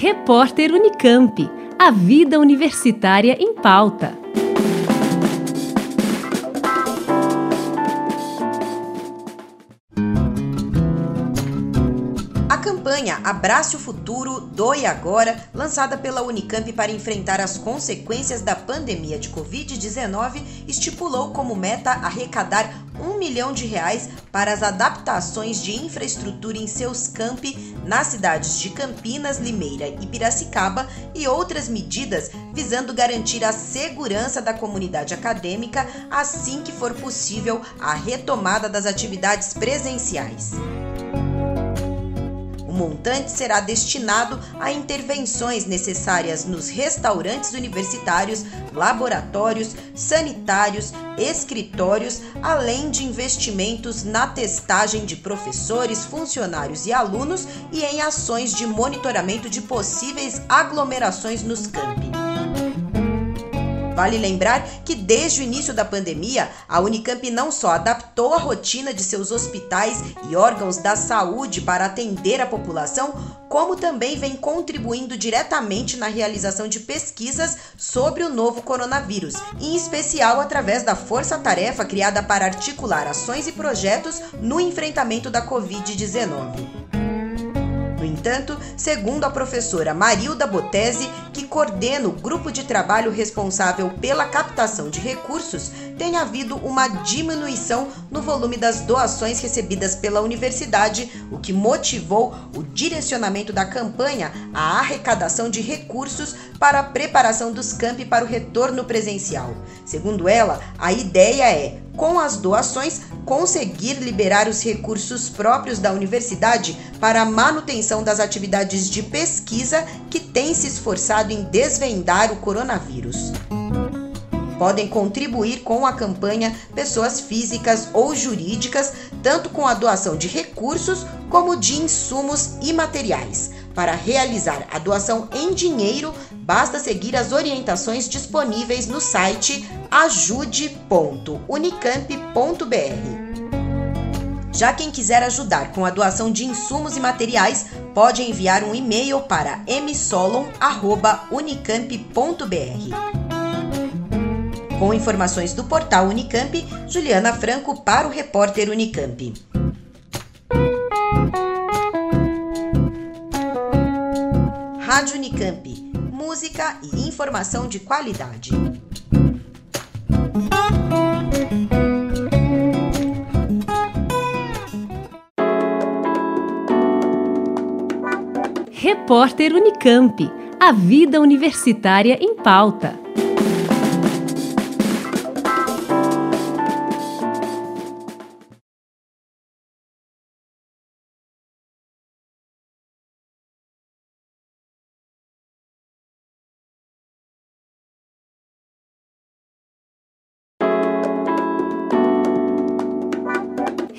Repórter Unicamp. A vida universitária em pauta. A campanha Abrace o Futuro, Doe Agora, lançada pela Unicamp para enfrentar as consequências da pandemia de Covid-19, estipulou como meta arrecadar um milhão de reais para as adaptações de infraestrutura em seus campi nas cidades de Campinas, Limeira e Piracicaba e outras medidas visando garantir a segurança da comunidade acadêmica assim que for possível a retomada das atividades presenciais montante será destinado a intervenções necessárias nos restaurantes universitários, laboratórios, sanitários, escritórios, além de investimentos na testagem de professores, funcionários e alunos e em ações de monitoramento de possíveis aglomerações nos campi. Vale lembrar que desde o início da pandemia, a Unicamp não só adaptou a rotina de seus hospitais e órgãos da saúde para atender a população, como também vem contribuindo diretamente na realização de pesquisas sobre o novo coronavírus, em especial através da força-tarefa criada para articular ações e projetos no enfrentamento da Covid-19 entanto, segundo a professora Marilda Botese, que coordena o grupo de trabalho responsável pela captação de recursos, tem havido uma diminuição no volume das doações recebidas pela universidade, o que motivou o direcionamento da campanha à arrecadação de recursos para a preparação dos campi para o retorno presencial. Segundo ela, a ideia é com as doações, conseguir liberar os recursos próprios da universidade para a manutenção das atividades de pesquisa que tem se esforçado em desvendar o coronavírus. Podem contribuir com a campanha pessoas físicas ou jurídicas, tanto com a doação de recursos como de insumos e materiais. Para realizar a doação em dinheiro, basta seguir as orientações disponíveis no site ajude.unicamp.br. Já quem quiser ajudar com a doação de insumos e materiais, pode enviar um e-mail para msolon@unicamp.br. Com informações do portal Unicamp, Juliana Franco para o repórter Unicamp. Rádio Unicamp. Música e informação de qualidade. Repórter Unicamp. A vida universitária em pauta.